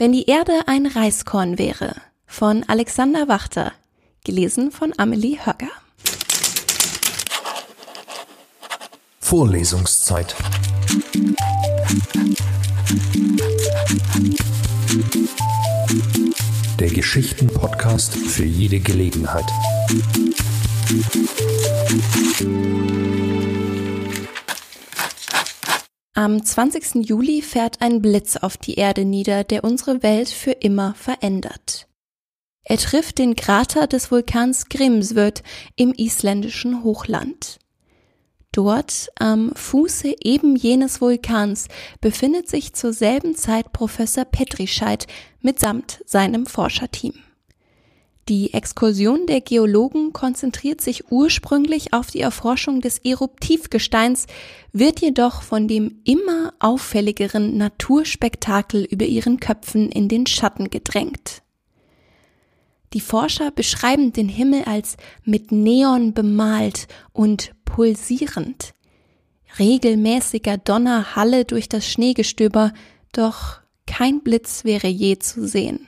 Wenn die Erde ein Reiskorn wäre von Alexander Wachter, gelesen von Amelie Höcker. Vorlesungszeit. Der Geschichten-Podcast für jede Gelegenheit. Am 20. Juli fährt ein Blitz auf die Erde nieder, der unsere Welt für immer verändert. Er trifft den Krater des Vulkans Grimsvötn im isländischen Hochland. Dort, am Fuße eben jenes Vulkans, befindet sich zur selben Zeit Professor Petrischeit mitsamt seinem Forscherteam. Die Exkursion der Geologen konzentriert sich ursprünglich auf die Erforschung des Eruptivgesteins, wird jedoch von dem immer auffälligeren Naturspektakel über ihren Köpfen in den Schatten gedrängt. Die Forscher beschreiben den Himmel als mit Neon bemalt und pulsierend. Regelmäßiger Donner halle durch das Schneegestöber, doch kein Blitz wäre je zu sehen.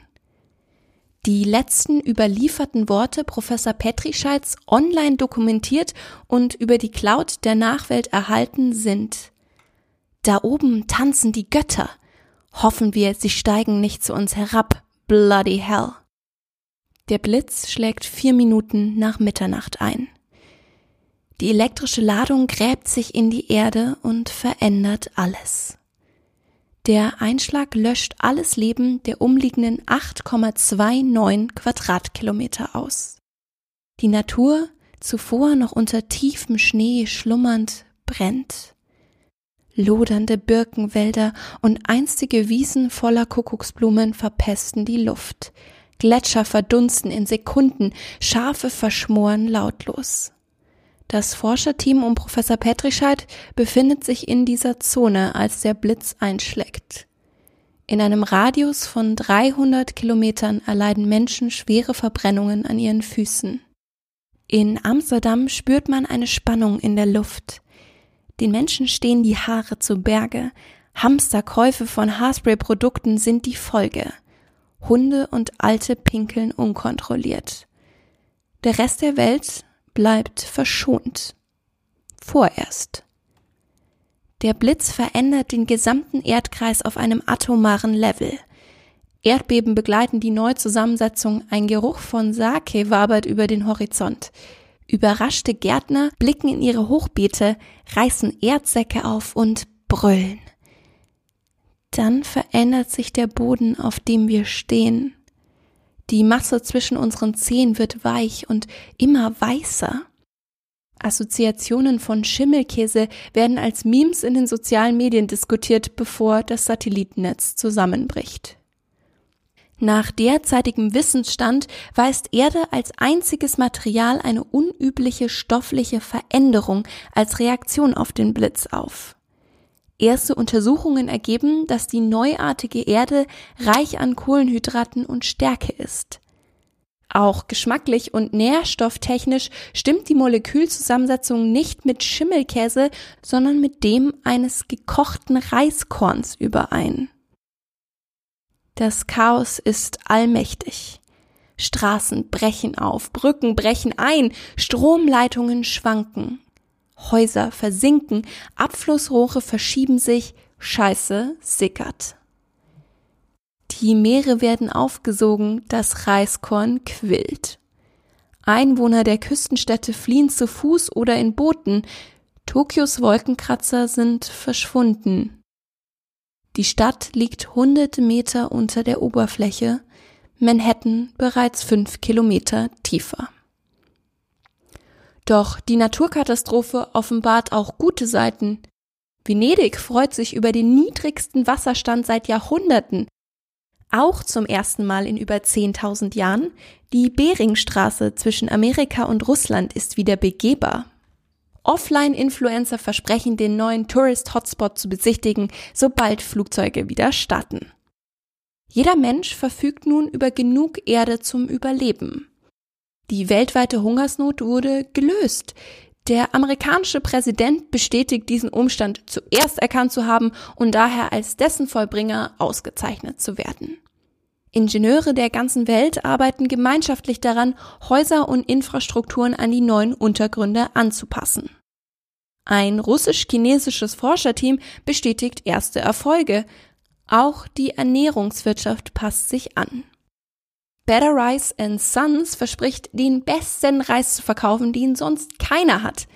Die letzten überlieferten Worte Professor Petrischeits online dokumentiert und über die Cloud der Nachwelt erhalten sind. Da oben tanzen die Götter. Hoffen wir, sie steigen nicht zu uns herab. Bloody hell. Der Blitz schlägt vier Minuten nach Mitternacht ein. Die elektrische Ladung gräbt sich in die Erde und verändert alles. Der Einschlag löscht alles Leben der umliegenden 8,29 Quadratkilometer aus. Die Natur, zuvor noch unter tiefem Schnee schlummernd, brennt. Lodernde Birkenwälder und einstige Wiesen voller Kuckucksblumen verpesten die Luft. Gletscher verdunsten in Sekunden, Schafe verschmoren lautlos. Das Forscherteam um Professor Petrischeid befindet sich in dieser Zone, als der Blitz einschlägt. In einem Radius von 300 Kilometern erleiden Menschen schwere Verbrennungen an ihren Füßen. In Amsterdam spürt man eine Spannung in der Luft. Den Menschen stehen die Haare zu Berge. Hamsterkäufe von Haarspray-Produkten sind die Folge. Hunde und Alte pinkeln unkontrolliert. Der Rest der Welt bleibt verschont. Vorerst. Der Blitz verändert den gesamten Erdkreis auf einem atomaren Level. Erdbeben begleiten die Neuzusammensetzung, ein Geruch von Sake wabert über den Horizont. Überraschte Gärtner blicken in ihre Hochbeete, reißen Erdsäcke auf und brüllen. Dann verändert sich der Boden, auf dem wir stehen. Die Masse zwischen unseren Zehen wird weich und immer weißer. Assoziationen von Schimmelkäse werden als Memes in den sozialen Medien diskutiert, bevor das Satellitennetz zusammenbricht. Nach derzeitigem Wissensstand weist Erde als einziges Material eine unübliche stoffliche Veränderung als Reaktion auf den Blitz auf. Erste Untersuchungen ergeben, dass die neuartige Erde reich an Kohlenhydraten und Stärke ist. Auch geschmacklich und nährstofftechnisch stimmt die Molekülzusammensetzung nicht mit Schimmelkäse, sondern mit dem eines gekochten Reiskorns überein. Das Chaos ist allmächtig. Straßen brechen auf, Brücken brechen ein, Stromleitungen schwanken. Häuser versinken, Abflussrohre verschieben sich, Scheiße sickert. Die Meere werden aufgesogen, das Reiskorn quillt. Einwohner der Küstenstädte fliehen zu Fuß oder in Booten. Tokios Wolkenkratzer sind verschwunden. Die Stadt liegt hunderte Meter unter der Oberfläche, Manhattan bereits fünf Kilometer tiefer. Doch die Naturkatastrophe offenbart auch gute Seiten. Venedig freut sich über den niedrigsten Wasserstand seit Jahrhunderten. Auch zum ersten Mal in über 10.000 Jahren. Die Beringstraße zwischen Amerika und Russland ist wieder begehbar. Offline-Influencer versprechen, den neuen Tourist-Hotspot zu besichtigen, sobald Flugzeuge wieder starten. Jeder Mensch verfügt nun über genug Erde zum Überleben. Die weltweite Hungersnot wurde gelöst. Der amerikanische Präsident bestätigt diesen Umstand zuerst erkannt zu haben und daher als dessen Vollbringer ausgezeichnet zu werden. Ingenieure der ganzen Welt arbeiten gemeinschaftlich daran, Häuser und Infrastrukturen an die neuen Untergründe anzupassen. Ein russisch-chinesisches Forscherteam bestätigt erste Erfolge. Auch die Ernährungswirtschaft passt sich an. Better Rice and Sons verspricht, den besten Reis zu verkaufen, den sonst keiner hat.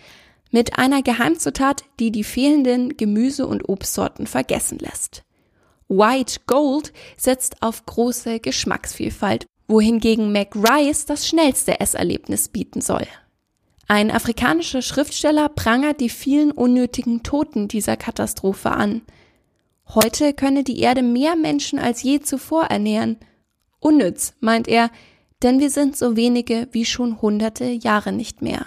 Mit einer Geheimzutat, die die fehlenden Gemüse- und Obstsorten vergessen lässt. White Gold setzt auf große Geschmacksvielfalt, wohingegen McRice das schnellste Esserlebnis bieten soll. Ein afrikanischer Schriftsteller prangert die vielen unnötigen Toten dieser Katastrophe an. Heute könne die Erde mehr Menschen als je zuvor ernähren. Unnütz, meint er, denn wir sind so wenige wie schon hunderte Jahre nicht mehr.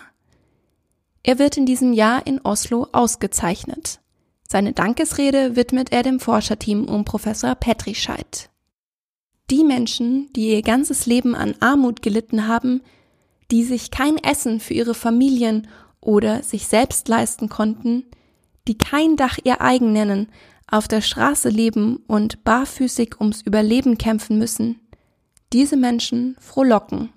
Er wird in diesem Jahr in Oslo ausgezeichnet. Seine Dankesrede widmet er dem Forscherteam um Professor Petrischeit. Die Menschen, die ihr ganzes Leben an Armut gelitten haben, die sich kein Essen für ihre Familien oder sich selbst leisten konnten, die kein Dach ihr eigen nennen, auf der Straße leben und barfüßig ums Überleben kämpfen müssen, diese Menschen frohlocken.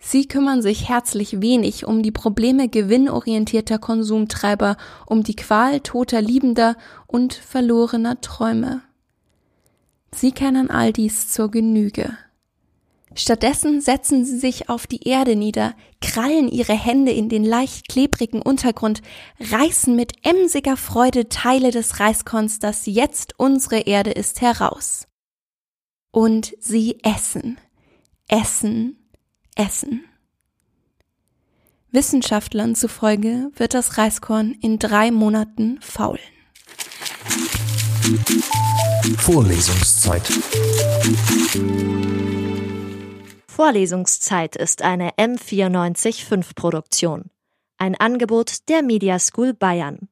Sie kümmern sich herzlich wenig um die Probleme gewinnorientierter Konsumtreiber, um die Qual toter Liebender und verlorener Träume. Sie kennen all dies zur Genüge. Stattdessen setzen sie sich auf die Erde nieder, krallen ihre Hände in den leicht klebrigen Untergrund, reißen mit emsiger Freude Teile des Reiskorns, das jetzt unsere Erde ist, heraus. Und sie essen, essen, essen. Wissenschaftlern zufolge wird das Reiskorn in drei Monaten faulen. Vorlesungszeit. Vorlesungszeit ist eine M945 Produktion. Ein Angebot der Media School Bayern.